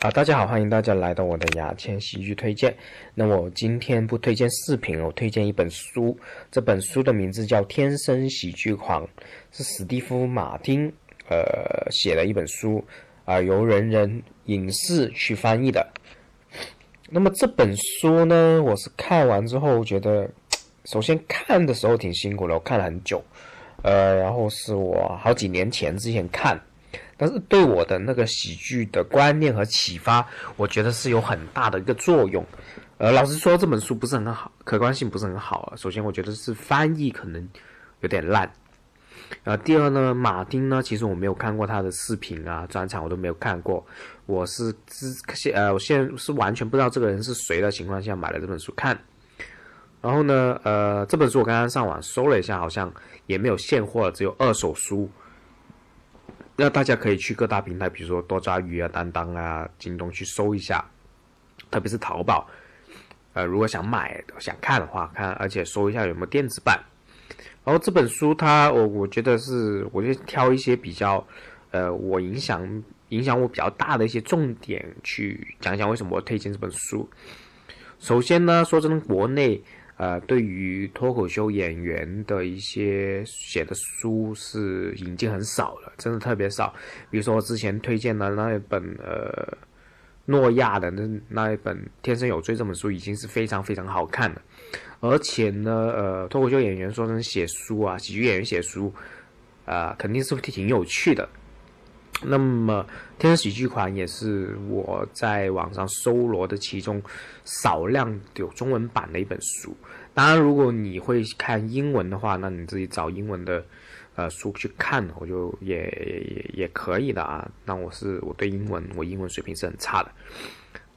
啊，大家好，欢迎大家来到我的牙签喜剧推荐。那我今天不推荐视频，我推荐一本书。这本书的名字叫《天生喜剧狂》，是史蒂夫·马丁呃写的一本书啊，由人人影视去翻译的。那么这本书呢，我是看完之后觉得，首先看的时候挺辛苦的，我看了很久，呃，然后是我好几年前之前看。但是对我的那个喜剧的观念和启发，我觉得是有很大的一个作用。呃，老实说，这本书不是很好，客观性不是很好啊。首先，我觉得是翻译可能有点烂。呃，第二呢，马丁呢，其实我没有看过他的视频啊，专场我都没有看过。我是之现呃，我现在是完全不知道这个人是谁的情况下买了这本书看。然后呢，呃，这本书我刚刚上网搜了一下，好像也没有现货，只有二手书。那大家可以去各大平台，比如说多抓鱼啊、当当啊、京东去搜一下，特别是淘宝。呃，如果想买、想看的话，看，而且搜一下有没有电子版。然后这本书，它我我觉得是，我就挑一些比较，呃，我影响影响我比较大的一些重点去讲讲为什么我推荐这本书。首先呢，说真的，国内。呃，对于脱口秀演员的一些写的书是引进很少了，真的特别少。比如说我之前推荐的那一本呃诺亚的那那一本《天生有罪》这本书，已经是非常非常好看的。而且呢，呃，脱口秀演员说成写书啊，喜剧演员写书啊，肯定是挺有趣的。那么，《天使喜剧狂》也是我在网上搜罗的其中少量有中文版的一本书。当然，如果你会看英文的话，那你自己找英文的呃书去看，我就也也也可以的啊。那我是我对英文，我英文水平是很差的。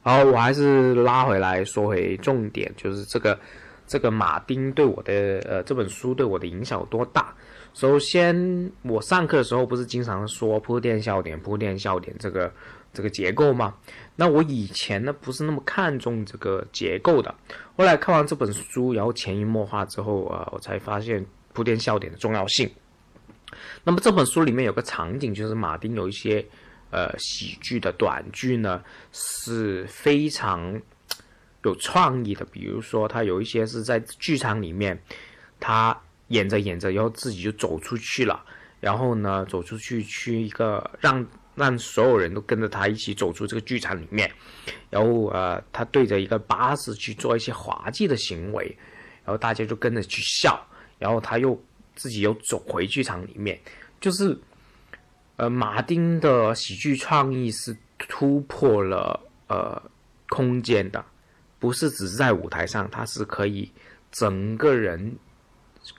好，我还是拉回来说回重点，就是这个这个马丁对我的呃这本书对我的影响有多大。首先，我上课的时候不是经常说铺垫笑点、铺垫笑点这个这个结构吗？那我以前呢不是那么看重这个结构的。后来看完这本书，然后潜移默化之后啊，我才发现铺垫笑点的重要性。那么这本书里面有个场景，就是马丁有一些呃喜剧的短剧呢，是非常有创意的。比如说，他有一些是在剧场里面，他。演着演着，然后自己就走出去了。然后呢，走出去去一个让让所有人都跟着他一起走出这个剧场里面。然后呃，他对着一个巴士去做一些滑稽的行为，然后大家就跟着去笑。然后他又自己又走回剧场里面。就是呃，马丁的喜剧创意是突破了呃空间的，不是只是在舞台上，他是可以整个人。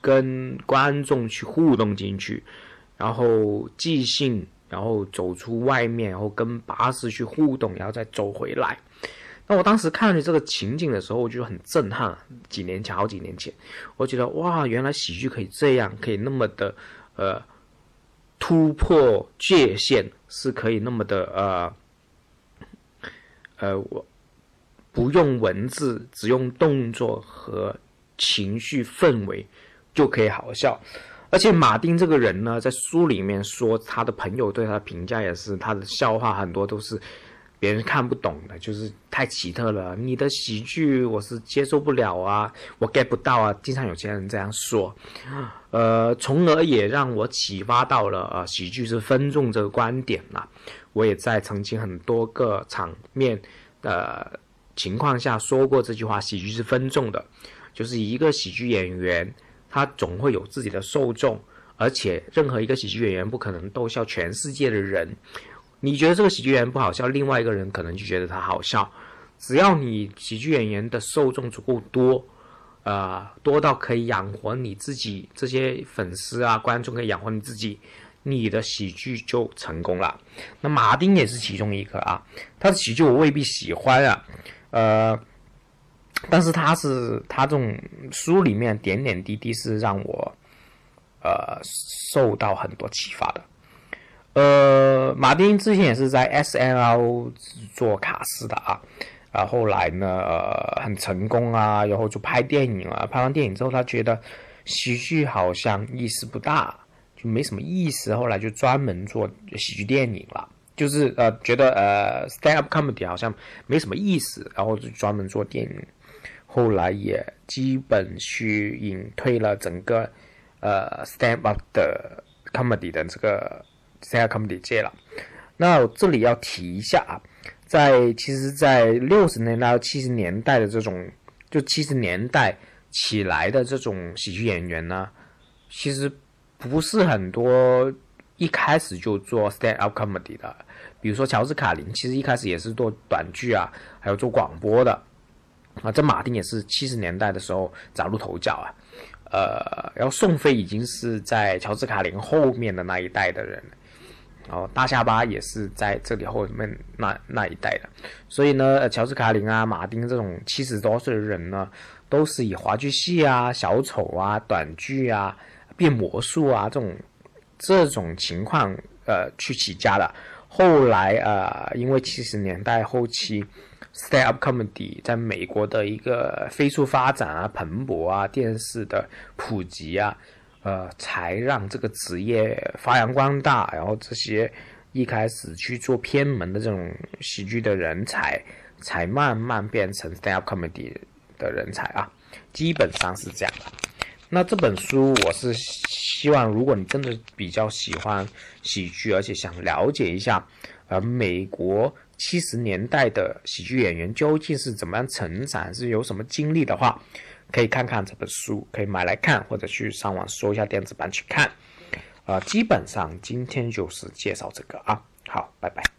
跟观众去互动进去，然后即兴，然后走出外面，然后跟巴士去互动，然后再走回来。那我当时看着这个情景的时候，我就很震撼。几年前，好几年前，我觉得哇，原来喜剧可以这样，可以那么的呃突破界限，是可以那么的呃呃，我不用文字，只用动作和情绪氛围。就可以好笑，而且马丁这个人呢，在书里面说他的朋友对他的评价也是，他的笑话很多都是别人看不懂的，就是太奇特了。你的喜剧我是接受不了啊，我 get 不到啊。经常有些人这样说，呃，从而也让我启发到了呃，喜剧是分众这个观点啦。我也在曾经很多个场面的情况下说过这句话：喜剧是分众的，就是一个喜剧演员。他总会有自己的受众，而且任何一个喜剧演员不可能逗笑全世界的人。你觉得这个喜剧演员不好笑，另外一个人可能就觉得他好笑。只要你喜剧演员的受众足够多，呃，多到可以养活你自己这些粉丝啊、观众可以养活你自己，你的喜剧就成功了。那马丁也是其中一个啊，他的喜剧我未必喜欢啊，呃。但是他是他这种书里面点点滴滴是让我，呃，受到很多启发的。呃，马丁之前也是在 S N L 做卡司的啊，啊，后来呢，呃，很成功啊，然后就拍电影了。拍完电影之后，他觉得喜剧好像意思不大，就没什么意思，后来就专门做喜剧电影了。就是呃觉得呃 stand up comedy 好像没什么意思，然后就专门做电影，后来也基本去隐退了整个呃 stand up 的 comedy 的这个 stand up comedy 界了。那我这里要提一下啊，在其实，在六十年代到七十年代的这种，就七十年代起来的这种喜剧演员呢，其实不是很多一开始就做 stand up comedy 的。比如说乔治卡林，其实一开始也是做短剧啊，还有做广播的啊。这马丁也是七十年代的时候崭露头角啊。呃，然后宋飞已经是在乔治卡林后面的那一代的人，然后大下巴也是在这里后面那那一代的。所以呢，乔治卡林啊、马丁这种七十多岁的人呢，都是以话剧戏啊、小丑啊、短剧啊、变魔术啊这种这种情况呃去起家的。后来啊，因为七十年代后期，stand up comedy 在美国的一个飞速发展啊、蓬勃啊、电视的普及啊，呃，才让这个职业发扬光大。然后这些一开始去做偏门的这种喜剧的人才，才慢慢变成 stand up comedy 的人才啊，基本上是这样的。那这本书我是。希望如果你真的比较喜欢喜剧，而且想了解一下，呃，美国七十年代的喜剧演员究竟是怎么样成长，是有什么经历的话，可以看看这本书，可以买来看，或者去上网搜一下电子版去看。呃，基本上今天就是介绍这个啊，好，拜拜。